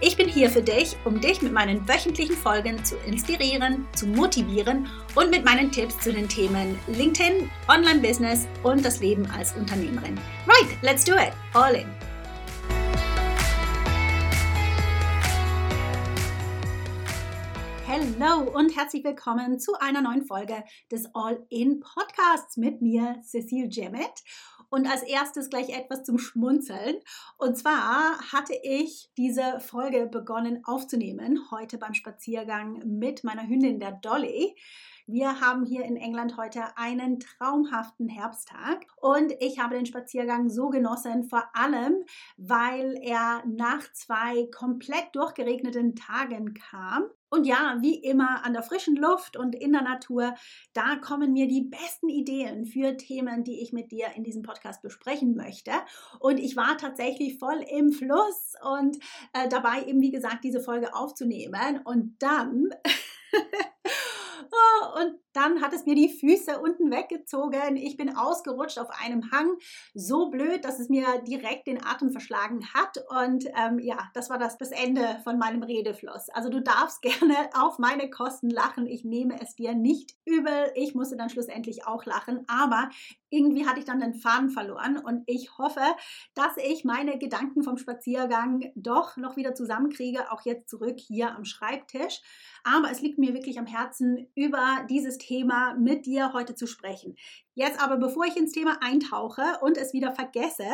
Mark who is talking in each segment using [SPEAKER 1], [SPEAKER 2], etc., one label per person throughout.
[SPEAKER 1] Ich bin hier für dich, um dich mit meinen wöchentlichen Folgen zu inspirieren, zu motivieren und mit meinen Tipps zu den Themen LinkedIn, Online-Business und das Leben als Unternehmerin. Right, let's do it. All in. Hallo und herzlich willkommen zu einer neuen Folge des All In Podcasts mit mir, Cecile Jemmet. Und als erstes gleich etwas zum Schmunzeln. Und zwar hatte ich diese Folge begonnen aufzunehmen, heute beim Spaziergang mit meiner Hündin, der Dolly. Wir haben hier in England heute einen traumhaften Herbsttag und ich habe den Spaziergang so genossen, vor allem weil er nach zwei komplett durchgeregneten Tagen kam. Und ja, wie immer an der frischen Luft und in der Natur, da kommen mir die besten Ideen für Themen, die ich mit dir in diesem Podcast besprechen möchte. Und ich war tatsächlich voll im Fluss und äh, dabei eben, wie gesagt, diese Folge aufzunehmen. Und dann und dann hat es mir die Füße unten weggezogen. Ich bin ausgerutscht auf einem Hang. So blöd, dass es mir direkt den Atem verschlagen hat. Und ähm, ja, das war das, das Ende von meinem Redefluss. Also du darfst gerne auf meine Kosten lachen. Ich nehme es dir nicht übel. Ich musste dann schlussendlich auch lachen. Aber irgendwie hatte ich dann den Faden verloren und ich hoffe, dass ich meine Gedanken vom Spaziergang doch noch wieder zusammenkriege, auch jetzt zurück hier am Schreibtisch. Aber es liegt mir wirklich am Herzen, über dieses Thema mit dir heute zu sprechen. Jetzt aber, bevor ich ins Thema eintauche und es wieder vergesse,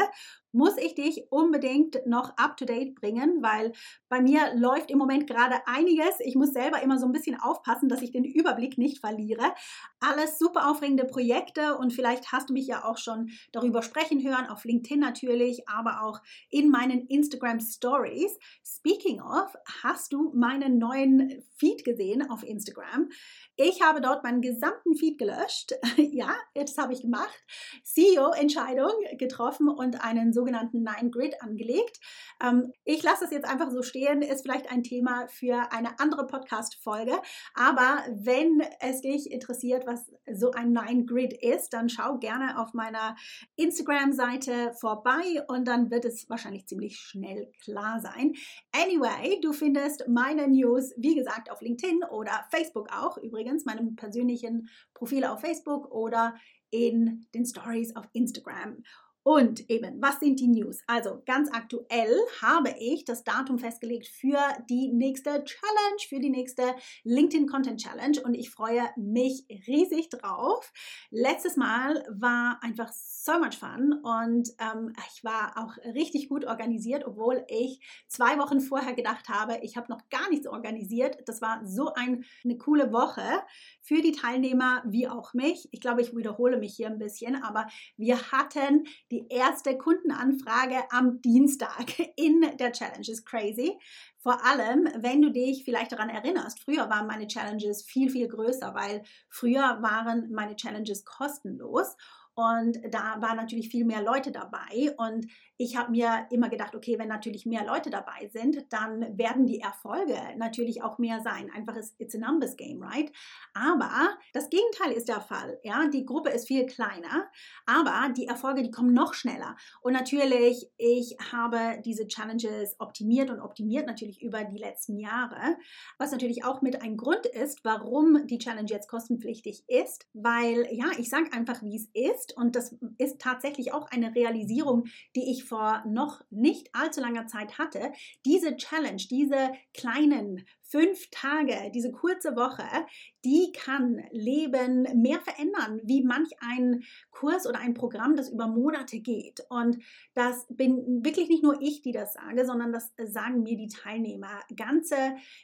[SPEAKER 1] muss ich dich unbedingt noch up-to-date bringen, weil bei mir läuft im Moment gerade einiges. Ich muss selber immer so ein bisschen aufpassen, dass ich den Überblick nicht verliere. Alles super aufregende Projekte und vielleicht hast du mich ja auch schon darüber sprechen hören, auf LinkedIn natürlich, aber auch in meinen Instagram Stories. Speaking of, hast du meinen neuen Feed gesehen auf Instagram? Ich habe dort meinen gesamten Feed gelöscht. ja, das habe ich gemacht. CEO-Entscheidung getroffen und einen sogenannten Nine Grid angelegt. Ähm, ich lasse es jetzt einfach so stehen, ist vielleicht ein Thema für eine andere Podcast-Folge. Aber wenn es dich interessiert, was so ein Nine Grid ist, dann schau gerne auf meiner Instagram-Seite vorbei und dann wird es wahrscheinlich ziemlich schnell klar sein. Anyway, du findest meine News, wie gesagt, auf LinkedIn oder Facebook auch übrigens meinem persönlichen Profil auf Facebook oder in den Stories auf Instagram. Und eben, was sind die News? Also ganz aktuell habe ich das Datum festgelegt für die nächste Challenge, für die nächste LinkedIn Content Challenge und ich freue mich riesig drauf. Letztes Mal war einfach so much fun und ähm, ich war auch richtig gut organisiert, obwohl ich zwei Wochen vorher gedacht habe, ich habe noch gar nichts organisiert. Das war so ein, eine coole Woche für die Teilnehmer wie auch mich. Ich glaube, ich wiederhole mich hier ein bisschen, aber wir hatten die erste Kundenanfrage am Dienstag in der Challenge. Ist crazy. Vor allem, wenn du dich vielleicht daran erinnerst, früher waren meine Challenges viel, viel größer, weil früher waren meine Challenges kostenlos. Und da waren natürlich viel mehr Leute dabei. Und ich habe mir immer gedacht, okay, wenn natürlich mehr Leute dabei sind, dann werden die Erfolge natürlich auch mehr sein. Einfach ist it's a numbers game, right? Aber das Gegenteil ist der Fall. Ja, die Gruppe ist viel kleiner, aber die Erfolge, die kommen noch schneller. Und natürlich, ich habe diese Challenges optimiert und optimiert natürlich über die letzten Jahre, was natürlich auch mit ein Grund ist, warum die Challenge jetzt kostenpflichtig ist, weil ja, ich sage einfach, wie es ist ist, und das ist tatsächlich auch eine Realisierung, die ich vor noch nicht allzu langer Zeit hatte, diese Challenge, diese kleinen fünf Tage, diese kurze Woche, die kann Leben mehr verändern, wie manch ein Kurs oder ein Programm, das über Monate geht. Und das bin wirklich nicht nur ich, die das sage, sondern das sagen mir die Teilnehmer. Ganze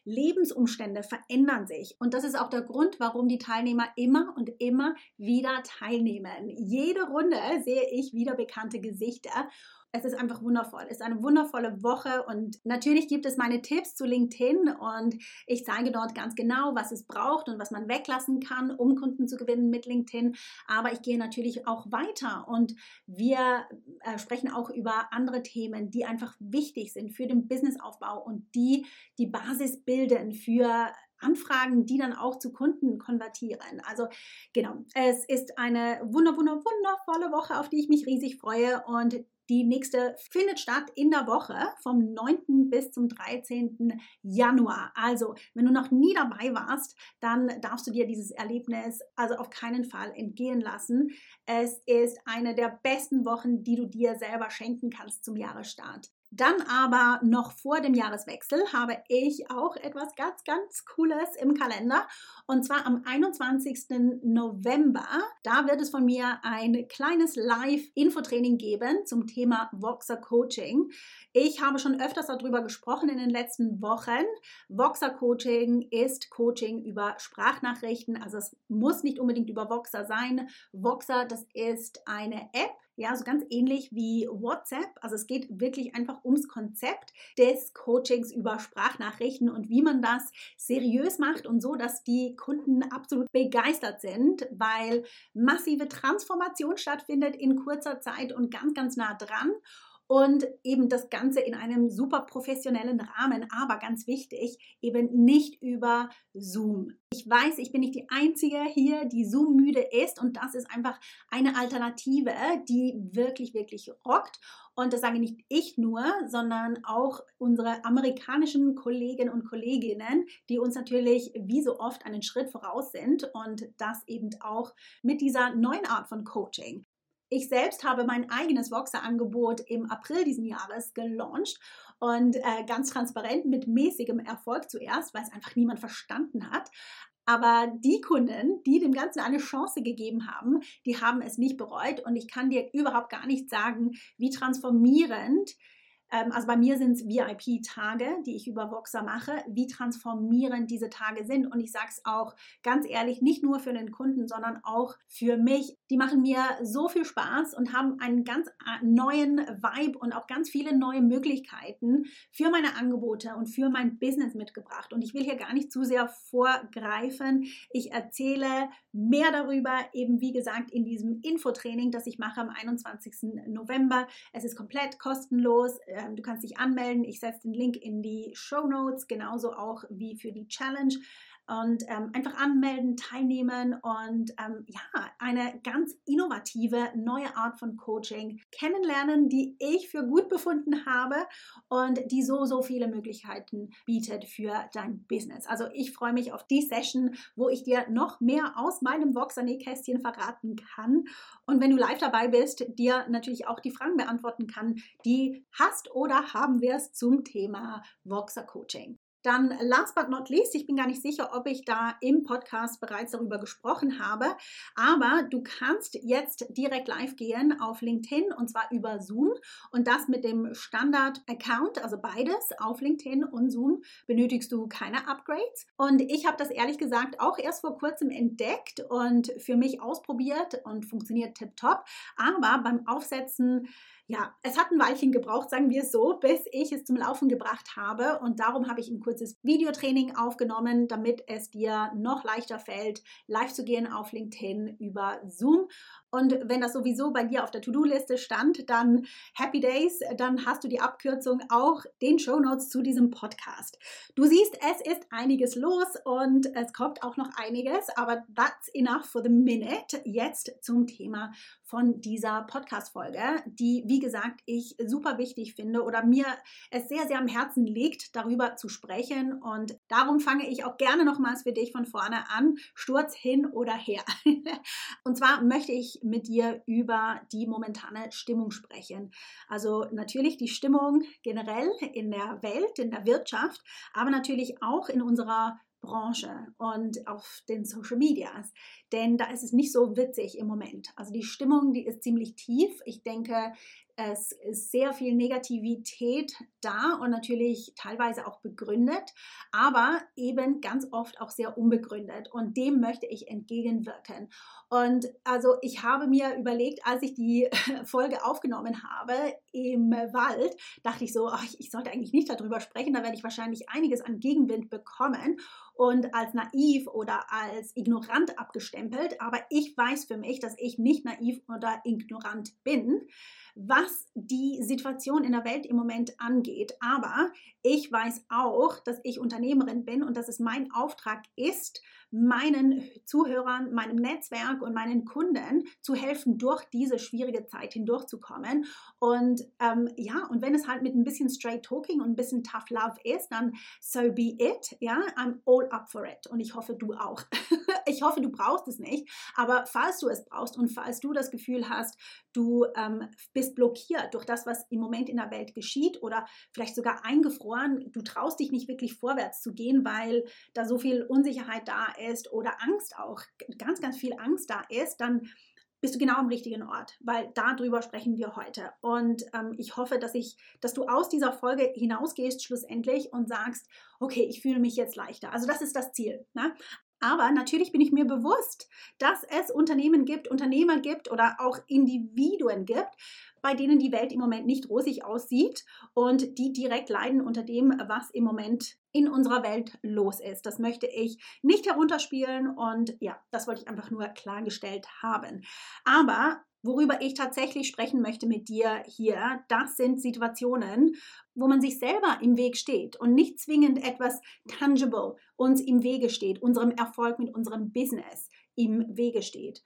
[SPEAKER 1] Lebensumstände verändern sich. Und das ist auch der Grund, warum die Teilnehmer immer und immer wieder teilnehmen. Jede Runde sehe ich wieder bekannte Gesichter. Es ist einfach wundervoll. Es ist eine wundervolle Woche und natürlich gibt es meine Tipps zu LinkedIn und ich zeige dort ganz genau, was es braucht und was man weglassen kann, um Kunden zu gewinnen mit LinkedIn. Aber ich gehe natürlich auch weiter und wir äh, sprechen auch über andere Themen, die einfach wichtig sind für den Businessaufbau und die die Basis bilden für Anfragen, die dann auch zu Kunden konvertieren. Also genau, es ist eine wunder, wunder, wundervolle Woche, auf die ich mich riesig freue und die nächste findet statt in der Woche vom 9. bis zum 13. Januar. Also, wenn du noch nie dabei warst, dann darfst du dir dieses Erlebnis also auf keinen Fall entgehen lassen. Es ist eine der besten Wochen, die du dir selber schenken kannst zum Jahresstart. Dann aber noch vor dem Jahreswechsel habe ich auch etwas ganz, ganz Cooles im Kalender. Und zwar am 21. November. Da wird es von mir ein kleines Live-Infotraining geben zum Thema Voxer Coaching. Ich habe schon öfters darüber gesprochen in den letzten Wochen. Voxer Coaching ist Coaching über Sprachnachrichten. Also es muss nicht unbedingt über Voxer sein. Voxer, das ist eine App, ja, so ganz ähnlich wie WhatsApp. Also es geht wirklich einfach ums Konzept des Coachings über Sprachnachrichten und wie man das seriös macht und so, dass die Kunden absolut begeistert sind, weil massive Transformation stattfindet in kurzer Zeit und ganz, ganz nah dran und eben das Ganze in einem super professionellen Rahmen, aber ganz wichtig, eben nicht über Zoom. Ich weiß, ich bin nicht die Einzige hier, die Zoom müde ist und das ist einfach eine Alternative, die wirklich, wirklich rockt. Und das sage nicht ich nur, sondern auch unsere amerikanischen Kolleginnen und Kolleginnen, die uns natürlich wie so oft einen Schritt voraus sind und das eben auch mit dieser neuen Art von Coaching. Ich selbst habe mein eigenes Voxer-Angebot im April diesen Jahres gelauncht und äh, ganz transparent mit mäßigem Erfolg zuerst, weil es einfach niemand verstanden hat. Aber die Kunden, die dem Ganzen eine Chance gegeben haben, die haben es nicht bereut. Und ich kann dir überhaupt gar nicht sagen, wie transformierend ähm, also bei mir sind es VIP-Tage, die ich über Voxer mache, wie transformierend diese Tage sind. Und ich sage es auch ganz ehrlich, nicht nur für den Kunden, sondern auch für mich. Die machen mir so viel Spaß und haben einen ganz äh, neuen Vibe und auch ganz viele neue Möglichkeiten für meine Angebote und für mein Business mitgebracht. Und ich will hier gar nicht zu sehr vorgreifen. Ich erzähle mehr darüber, eben wie gesagt, in diesem Infotraining, das ich mache am 21. November. Es ist komplett kostenlos ähm, du kannst dich anmelden. Ich setze den Link in die Show Notes, genauso auch wie für die Challenge und ähm, einfach anmelden, teilnehmen und ähm, ja, eine ganz innovative neue Art von Coaching kennenlernen, die ich für gut befunden habe und die so, so viele Möglichkeiten bietet für dein Business. Also ich freue mich auf die Session, wo ich dir noch mehr aus meinem Voxer-Nähkästchen verraten kann und wenn du live dabei bist, dir natürlich auch die Fragen beantworten kann, die hast oder haben wirst zum Thema Voxer Coaching. Dann last but not least, ich bin gar nicht sicher, ob ich da im Podcast bereits darüber gesprochen habe, aber du kannst jetzt direkt live gehen auf LinkedIn und zwar über Zoom und das mit dem Standard-Account, also beides auf LinkedIn und Zoom benötigst du keine Upgrades. Und ich habe das ehrlich gesagt auch erst vor kurzem entdeckt und für mich ausprobiert und funktioniert tiptop, aber beim Aufsetzen ja, es hat ein Weilchen gebraucht, sagen wir es so, bis ich es zum Laufen gebracht habe. Und darum habe ich ein kurzes Videotraining aufgenommen, damit es dir noch leichter fällt, live zu gehen auf LinkedIn über Zoom. Und wenn das sowieso bei dir auf der To-Do-Liste stand, dann Happy Days, dann hast du die Abkürzung auch den Show Notes zu diesem Podcast. Du siehst, es ist einiges los und es kommt auch noch einiges, aber that's enough for the minute. Jetzt zum Thema von dieser Podcast-Folge, die, wie gesagt, ich super wichtig finde oder mir es sehr, sehr am Herzen liegt, darüber zu sprechen. Und darum fange ich auch gerne nochmals für dich von vorne an, Sturz hin oder her. Und zwar möchte ich mit dir über die momentane Stimmung sprechen. Also natürlich die Stimmung generell in der Welt, in der Wirtschaft, aber natürlich auch in unserer Branche und auf den Social Medias. Denn da ist es nicht so witzig im Moment. Also die Stimmung, die ist ziemlich tief. Ich denke, es ist sehr viel Negativität da und natürlich teilweise auch begründet, aber eben ganz oft auch sehr unbegründet. Und dem möchte ich entgegenwirken. Und also ich habe mir überlegt, als ich die Folge aufgenommen habe im Wald, dachte ich so, ach, ich sollte eigentlich nicht darüber sprechen, da werde ich wahrscheinlich einiges an Gegenwind bekommen und als naiv oder als ignorant abgestempelt. Aber ich weiß für mich, dass ich nicht naiv oder ignorant bin was die Situation in der Welt im Moment angeht. Aber ich weiß auch, dass ich Unternehmerin bin und dass es mein Auftrag ist, meinen Zuhörern, meinem Netzwerk und meinen Kunden zu helfen, durch diese schwierige Zeit hindurchzukommen. Und ähm, ja, und wenn es halt mit ein bisschen Straight Talking und ein bisschen Tough Love ist, dann so be it. Ja, I'm all up for it. Und ich hoffe, du auch. ich hoffe, du brauchst es nicht. Aber falls du es brauchst und falls du das Gefühl hast, du ähm, bist blockiert durch das, was im Moment in der Welt geschieht oder vielleicht sogar eingefroren, du traust dich nicht wirklich vorwärts zu gehen, weil da so viel Unsicherheit da ist oder Angst auch, ganz, ganz viel Angst da ist, dann bist du genau am richtigen Ort, weil darüber sprechen wir heute. Und ähm, ich hoffe, dass ich, dass du aus dieser Folge hinausgehst schlussendlich und sagst, okay, ich fühle mich jetzt leichter. Also das ist das Ziel. Ne? Aber natürlich bin ich mir bewusst, dass es Unternehmen gibt, Unternehmer gibt oder auch Individuen gibt, bei denen die Welt im Moment nicht rosig aussieht und die direkt leiden unter dem, was im Moment in unserer Welt los ist. Das möchte ich nicht herunterspielen und ja, das wollte ich einfach nur klargestellt haben. Aber Worüber ich tatsächlich sprechen möchte mit dir hier, das sind Situationen, wo man sich selber im Weg steht und nicht zwingend etwas tangible uns im Wege steht, unserem Erfolg mit unserem Business im Wege steht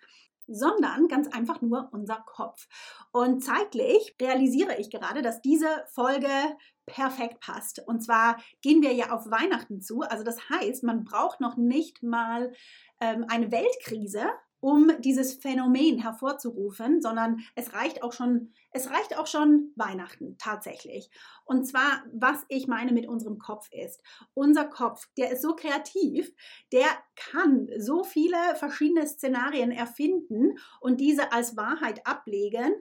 [SPEAKER 1] sondern ganz einfach nur unser Kopf. Und zeitlich realisiere ich gerade, dass diese Folge perfekt passt. Und zwar gehen wir ja auf Weihnachten zu. Also das heißt, man braucht noch nicht mal ähm, eine Weltkrise, um dieses Phänomen hervorzurufen, sondern es reicht auch schon, es reicht auch schon Weihnachten tatsächlich. Und zwar, was ich meine mit unserem Kopf ist. Unser Kopf, der ist so kreativ, der kann so viele verschiedene Szenarien erfinden und diese als Wahrheit ablegen,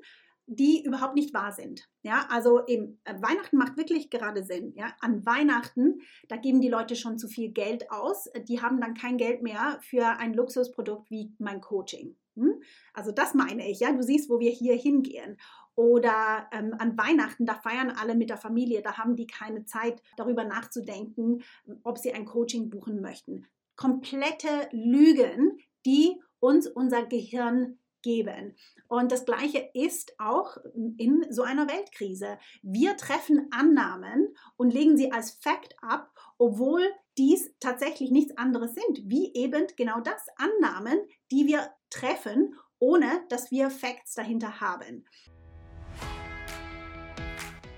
[SPEAKER 1] die überhaupt nicht wahr sind. Ja, also eben, äh, Weihnachten macht wirklich gerade Sinn. Ja, an Weihnachten, da geben die Leute schon zu viel Geld aus. Die haben dann kein Geld mehr für ein Luxusprodukt wie mein Coaching. Hm? Also das meine ich. Ja, du siehst, wo wir hier hingehen. Oder ähm, an Weihnachten, da feiern alle mit der Familie, da haben die keine Zeit, darüber nachzudenken, ob sie ein Coaching buchen möchten. Komplette Lügen, die uns unser Gehirn geben. Und das Gleiche ist auch in so einer Weltkrise. Wir treffen Annahmen und legen sie als Fakt ab, obwohl dies tatsächlich nichts anderes sind, wie eben genau das Annahmen, die wir treffen, ohne dass wir Facts dahinter haben.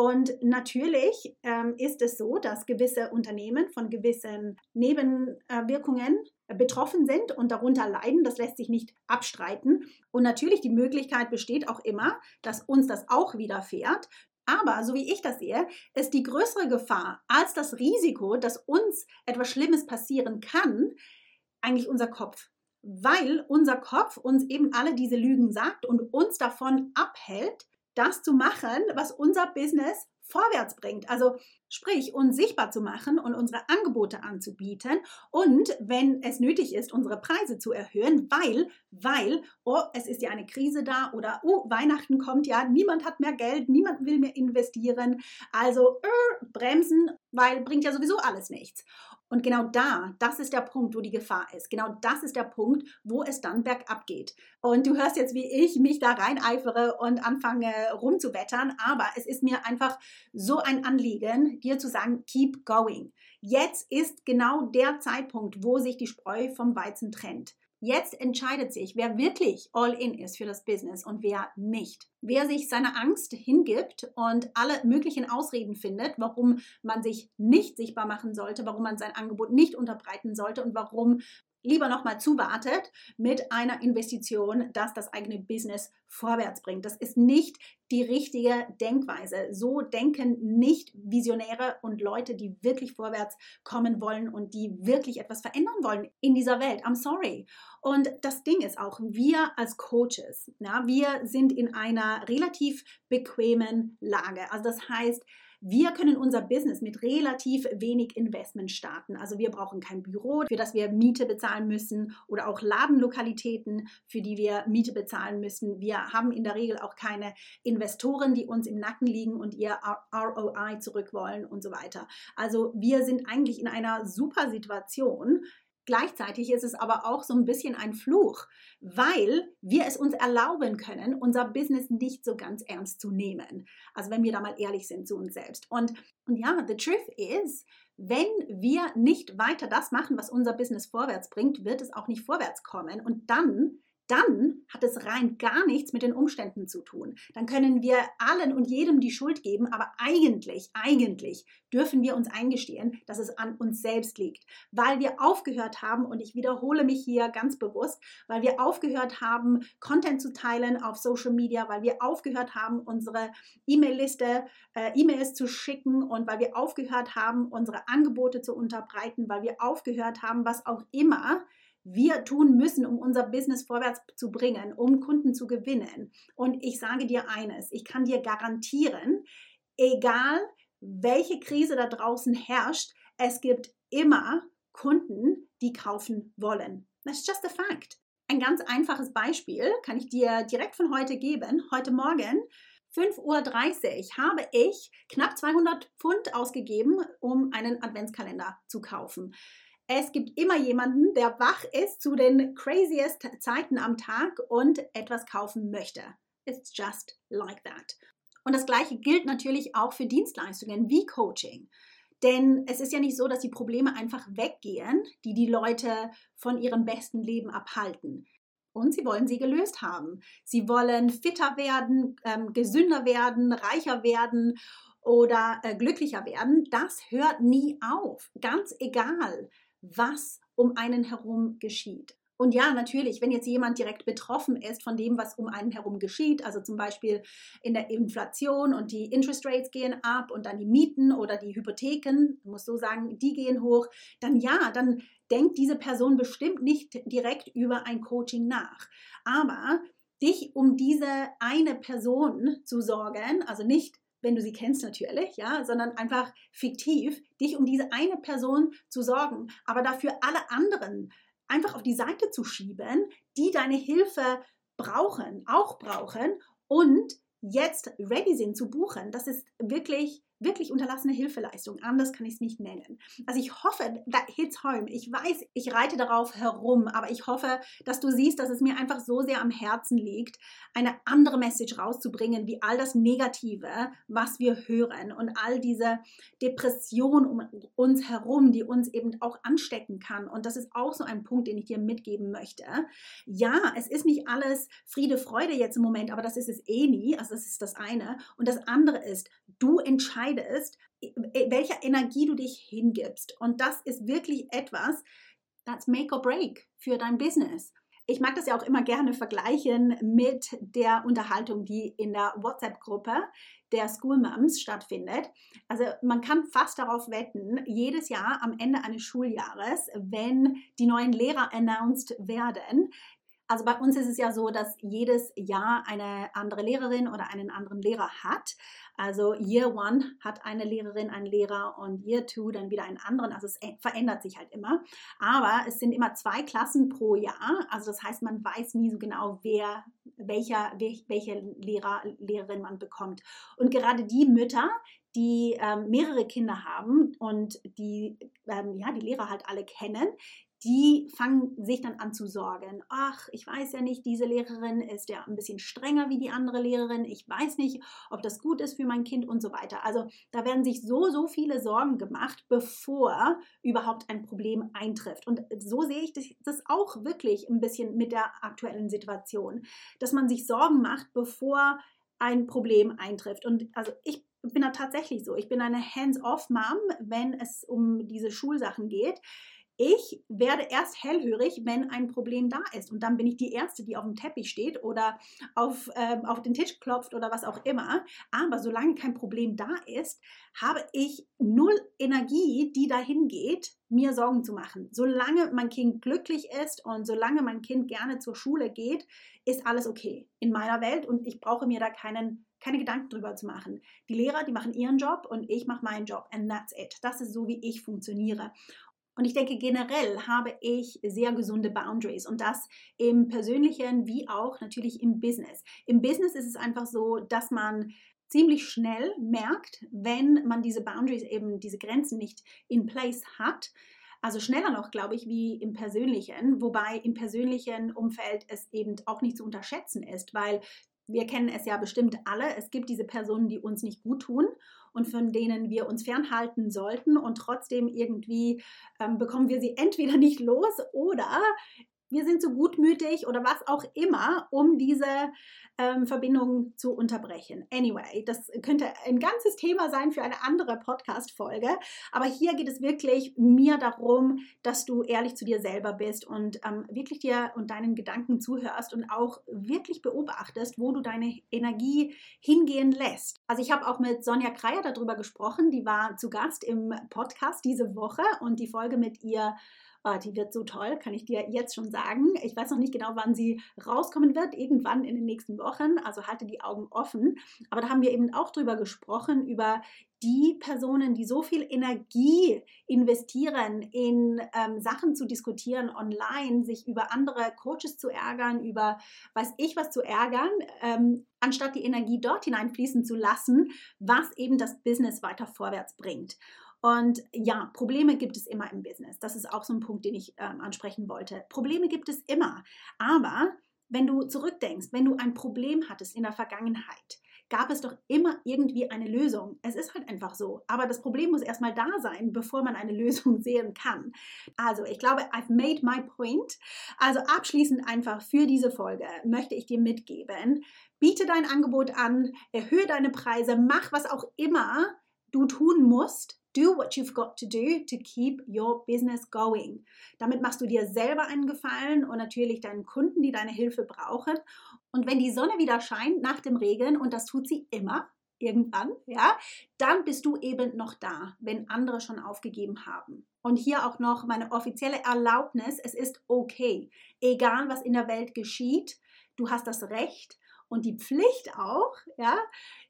[SPEAKER 1] Und natürlich ähm, ist es so, dass gewisse Unternehmen von gewissen Nebenwirkungen betroffen sind und darunter leiden. Das lässt sich nicht abstreiten. Und natürlich die Möglichkeit besteht auch immer, dass uns das auch widerfährt. Aber so wie ich das sehe, ist die größere Gefahr als das Risiko, dass uns etwas Schlimmes passieren kann, eigentlich unser Kopf. Weil unser Kopf uns eben alle diese Lügen sagt und uns davon abhält, das zu machen, was unser Business vorwärts bringt. Also sprich, uns sichtbar zu machen und unsere Angebote anzubieten und wenn es nötig ist, unsere Preise zu erhöhen, weil, weil, oh, es ist ja eine Krise da oder oh, Weihnachten kommt ja, niemand hat mehr Geld, niemand will mehr investieren. Also äh, bremsen, weil bringt ja sowieso alles nichts. Und genau da, das ist der Punkt, wo die Gefahr ist. Genau das ist der Punkt, wo es dann bergab geht. Und du hörst jetzt, wie ich mich da reineifere und anfange rumzuwettern, aber es ist mir einfach so ein Anliegen, dir zu sagen, keep going. Jetzt ist genau der Zeitpunkt, wo sich die Spreu vom Weizen trennt. Jetzt entscheidet sich, wer wirklich all in ist für das Business und wer nicht. Wer sich seiner Angst hingibt und alle möglichen Ausreden findet, warum man sich nicht sichtbar machen sollte, warum man sein Angebot nicht unterbreiten sollte und warum lieber nochmal zuwartet mit einer Investition, dass das eigene Business vorwärts bringt. Das ist nicht die richtige Denkweise. So denken nicht Visionäre und Leute, die wirklich vorwärts kommen wollen und die wirklich etwas verändern wollen in dieser Welt. I'm sorry. Und das Ding ist auch, wir als Coaches, ja, wir sind in einer relativ bequemen Lage. Also das heißt, wir können unser Business mit relativ wenig Investment starten. Also wir brauchen kein Büro, für das wir Miete bezahlen müssen oder auch Ladenlokalitäten, für die wir Miete bezahlen müssen. Wir haben in der Regel auch keine Investoren, die uns im Nacken liegen und ihr ROI zurück wollen und so weiter. Also wir sind eigentlich in einer super Situation, Gleichzeitig ist es aber auch so ein bisschen ein Fluch, weil wir es uns erlauben können, unser Business nicht so ganz ernst zu nehmen. Also wenn wir da mal ehrlich sind zu uns selbst. Und, und ja, the truth is, wenn wir nicht weiter das machen, was unser Business vorwärts bringt, wird es auch nicht vorwärts kommen. Und dann dann hat es rein gar nichts mit den Umständen zu tun. Dann können wir allen und jedem die Schuld geben, aber eigentlich, eigentlich dürfen wir uns eingestehen, dass es an uns selbst liegt, weil wir aufgehört haben, und ich wiederhole mich hier ganz bewusst, weil wir aufgehört haben, Content zu teilen auf Social Media, weil wir aufgehört haben, unsere E-Mail-Liste, äh, E-Mails zu schicken und weil wir aufgehört haben, unsere Angebote zu unterbreiten, weil wir aufgehört haben, was auch immer wir tun müssen, um unser Business vorwärts zu bringen, um Kunden zu gewinnen. Und ich sage dir eines, ich kann dir garantieren, egal welche Krise da draußen herrscht, es gibt immer Kunden, die kaufen wollen. That's just a fact. Ein ganz einfaches Beispiel kann ich dir direkt von heute geben. Heute Morgen 5.30 Uhr habe ich knapp 200 Pfund ausgegeben, um einen Adventskalender zu kaufen. Es gibt immer jemanden, der wach ist zu den craziest Zeiten am Tag und etwas kaufen möchte. It's just like that. Und das Gleiche gilt natürlich auch für Dienstleistungen wie Coaching. Denn es ist ja nicht so, dass die Probleme einfach weggehen, die die Leute von ihrem besten Leben abhalten. Und sie wollen sie gelöst haben. Sie wollen fitter werden, ähm, gesünder werden, reicher werden oder äh, glücklicher werden. Das hört nie auf. Ganz egal, was um einen herum geschieht. Und ja, natürlich, wenn jetzt jemand direkt betroffen ist von dem, was um einen herum geschieht, also zum Beispiel in der Inflation und die Interest Rates gehen ab und dann die Mieten oder die Hypotheken, muss so sagen, die gehen hoch, dann ja, dann denkt diese Person bestimmt nicht direkt über ein Coaching nach. Aber dich um diese eine Person zu sorgen, also nicht wenn du sie kennst natürlich, ja, sondern einfach fiktiv, dich um diese eine Person zu sorgen, aber dafür alle anderen einfach auf die Seite zu schieben, die deine Hilfe brauchen, auch brauchen und jetzt ready sind zu buchen. Das ist wirklich wirklich unterlassene Hilfeleistung. Anders kann ich es nicht nennen. Also ich hoffe, that hits home. Ich weiß, ich reite darauf herum, aber ich hoffe, dass du siehst, dass es mir einfach so sehr am Herzen liegt, eine andere Message rauszubringen, wie all das Negative, was wir hören und all diese Depression um uns herum, die uns eben auch anstecken kann. Und das ist auch so ein Punkt, den ich dir mitgeben möchte. Ja, es ist nicht alles Friede, Freude jetzt im Moment, aber das ist es eh nie. Also das ist das eine. Und das andere ist, du entscheidest, entscheidest, welcher Energie du dich hingibst. Und das ist wirklich etwas, that's make or break für dein Business. Ich mag das ja auch immer gerne vergleichen mit der Unterhaltung, die in der WhatsApp-Gruppe der School Moms stattfindet. Also man kann fast darauf wetten, jedes Jahr am Ende eines Schuljahres, wenn die neuen Lehrer announced werden, also bei uns ist es ja so, dass jedes Jahr eine andere Lehrerin oder einen anderen Lehrer hat. Also Year One hat eine Lehrerin, einen Lehrer und Year Two dann wieder einen anderen. Also es verändert sich halt immer. Aber es sind immer zwei Klassen pro Jahr. Also das heißt, man weiß nie so genau, wer, welcher, welche Lehrer, Lehrerin man bekommt. Und gerade die Mütter, die ähm, mehrere Kinder haben und die ähm, ja die Lehrer halt alle kennen, die fangen sich dann an zu sorgen. Ach, ich weiß ja nicht, diese Lehrerin ist ja ein bisschen strenger wie die andere Lehrerin. Ich weiß nicht, ob das gut ist für mein Kind und so weiter. Also da werden sich so, so viele Sorgen gemacht, bevor überhaupt ein Problem eintrifft. Und so sehe ich das auch wirklich ein bisschen mit der aktuellen Situation, dass man sich Sorgen macht, bevor ein Problem eintrifft. Und also ich bin da tatsächlich so. Ich bin eine Hands-off-Mom, wenn es um diese Schulsachen geht. Ich werde erst hellhörig, wenn ein Problem da ist. Und dann bin ich die Erste, die auf dem Teppich steht oder auf, ähm, auf den Tisch klopft oder was auch immer. Aber solange kein Problem da ist, habe ich null Energie, die dahin geht, mir Sorgen zu machen. Solange mein Kind glücklich ist und solange mein Kind gerne zur Schule geht, ist alles okay in meiner Welt und ich brauche mir da keinen keine Gedanken drüber zu machen. Die Lehrer, die machen ihren Job und ich mache meinen Job and that's it. Das ist so, wie ich funktioniere. Und ich denke, generell habe ich sehr gesunde Boundaries und das im persönlichen wie auch natürlich im Business. Im Business ist es einfach so, dass man ziemlich schnell merkt, wenn man diese Boundaries eben, diese Grenzen nicht in place hat. Also schneller noch, glaube ich, wie im persönlichen, wobei im persönlichen Umfeld es eben auch nicht zu unterschätzen ist, weil wir kennen es ja bestimmt alle. Es gibt diese Personen, die uns nicht gut tun und von denen wir uns fernhalten sollten. Und trotzdem irgendwie ähm, bekommen wir sie entweder nicht los oder wir sind so gutmütig oder was auch immer, um diese ähm, Verbindung zu unterbrechen. Anyway, das könnte ein ganzes Thema sein für eine andere Podcast-Folge. Aber hier geht es wirklich mir darum, dass du ehrlich zu dir selber bist und ähm, wirklich dir und deinen Gedanken zuhörst und auch wirklich beobachtest, wo du deine Energie hingehen lässt. Also ich habe auch mit Sonja Kreier darüber gesprochen, die war zu Gast im Podcast diese Woche und die Folge mit ihr Oh, die wird so toll, kann ich dir jetzt schon sagen. Ich weiß noch nicht genau, wann sie rauskommen wird, irgendwann in den nächsten Wochen. Also halte die Augen offen. Aber da haben wir eben auch drüber gesprochen, über die Personen, die so viel Energie investieren, in ähm, Sachen zu diskutieren online, sich über andere Coaches zu ärgern, über weiß ich was zu ärgern, ähm, anstatt die Energie dort hineinfließen zu lassen, was eben das Business weiter vorwärts bringt. Und ja, Probleme gibt es immer im Business. Das ist auch so ein Punkt, den ich ähm, ansprechen wollte. Probleme gibt es immer. Aber wenn du zurückdenkst, wenn du ein Problem hattest in der Vergangenheit, gab es doch immer irgendwie eine Lösung. Es ist halt einfach so. Aber das Problem muss erstmal da sein, bevor man eine Lösung sehen kann. Also, ich glaube, I've made my point. Also abschließend einfach für diese Folge möchte ich dir mitgeben, biete dein Angebot an, erhöhe deine Preise, mach was auch immer du tun musst, Do what you've got to do to keep your business going. Damit machst du dir selber einen Gefallen und natürlich deinen Kunden, die deine Hilfe brauchen. Und wenn die Sonne wieder scheint nach dem Regen, und das tut sie immer, irgendwann, ja, dann bist du eben noch da, wenn andere schon aufgegeben haben. Und hier auch noch meine offizielle Erlaubnis, es ist okay, egal was in der Welt geschieht, du hast das Recht, und die Pflicht auch, ja,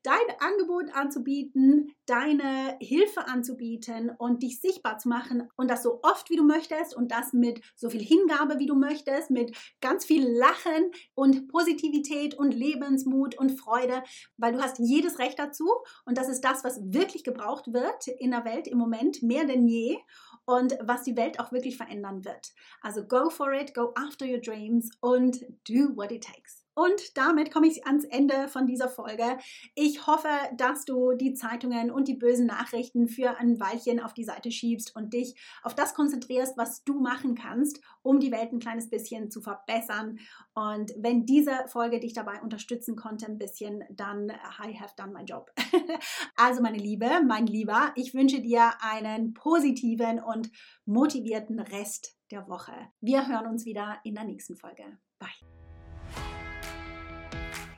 [SPEAKER 1] dein Angebot anzubieten, deine Hilfe anzubieten und dich sichtbar zu machen und das so oft wie du möchtest und das mit so viel Hingabe wie du möchtest, mit ganz viel Lachen und Positivität und Lebensmut und Freude, weil du hast jedes Recht dazu und das ist das, was wirklich gebraucht wird in der Welt im Moment mehr denn je und was die Welt auch wirklich verändern wird. Also go for it, go after your dreams und do what it takes. Und damit komme ich ans Ende von dieser Folge. Ich hoffe, dass du die Zeitungen und die bösen Nachrichten für ein Weilchen auf die Seite schiebst und dich auf das konzentrierst, was du machen kannst, um die Welt ein kleines bisschen zu verbessern. Und wenn diese Folge dich dabei unterstützen konnte, ein bisschen, dann I have done my job. also meine Liebe, mein Lieber, ich wünsche dir einen positiven und motivierten Rest der Woche. Wir hören uns wieder in der nächsten Folge. Bye.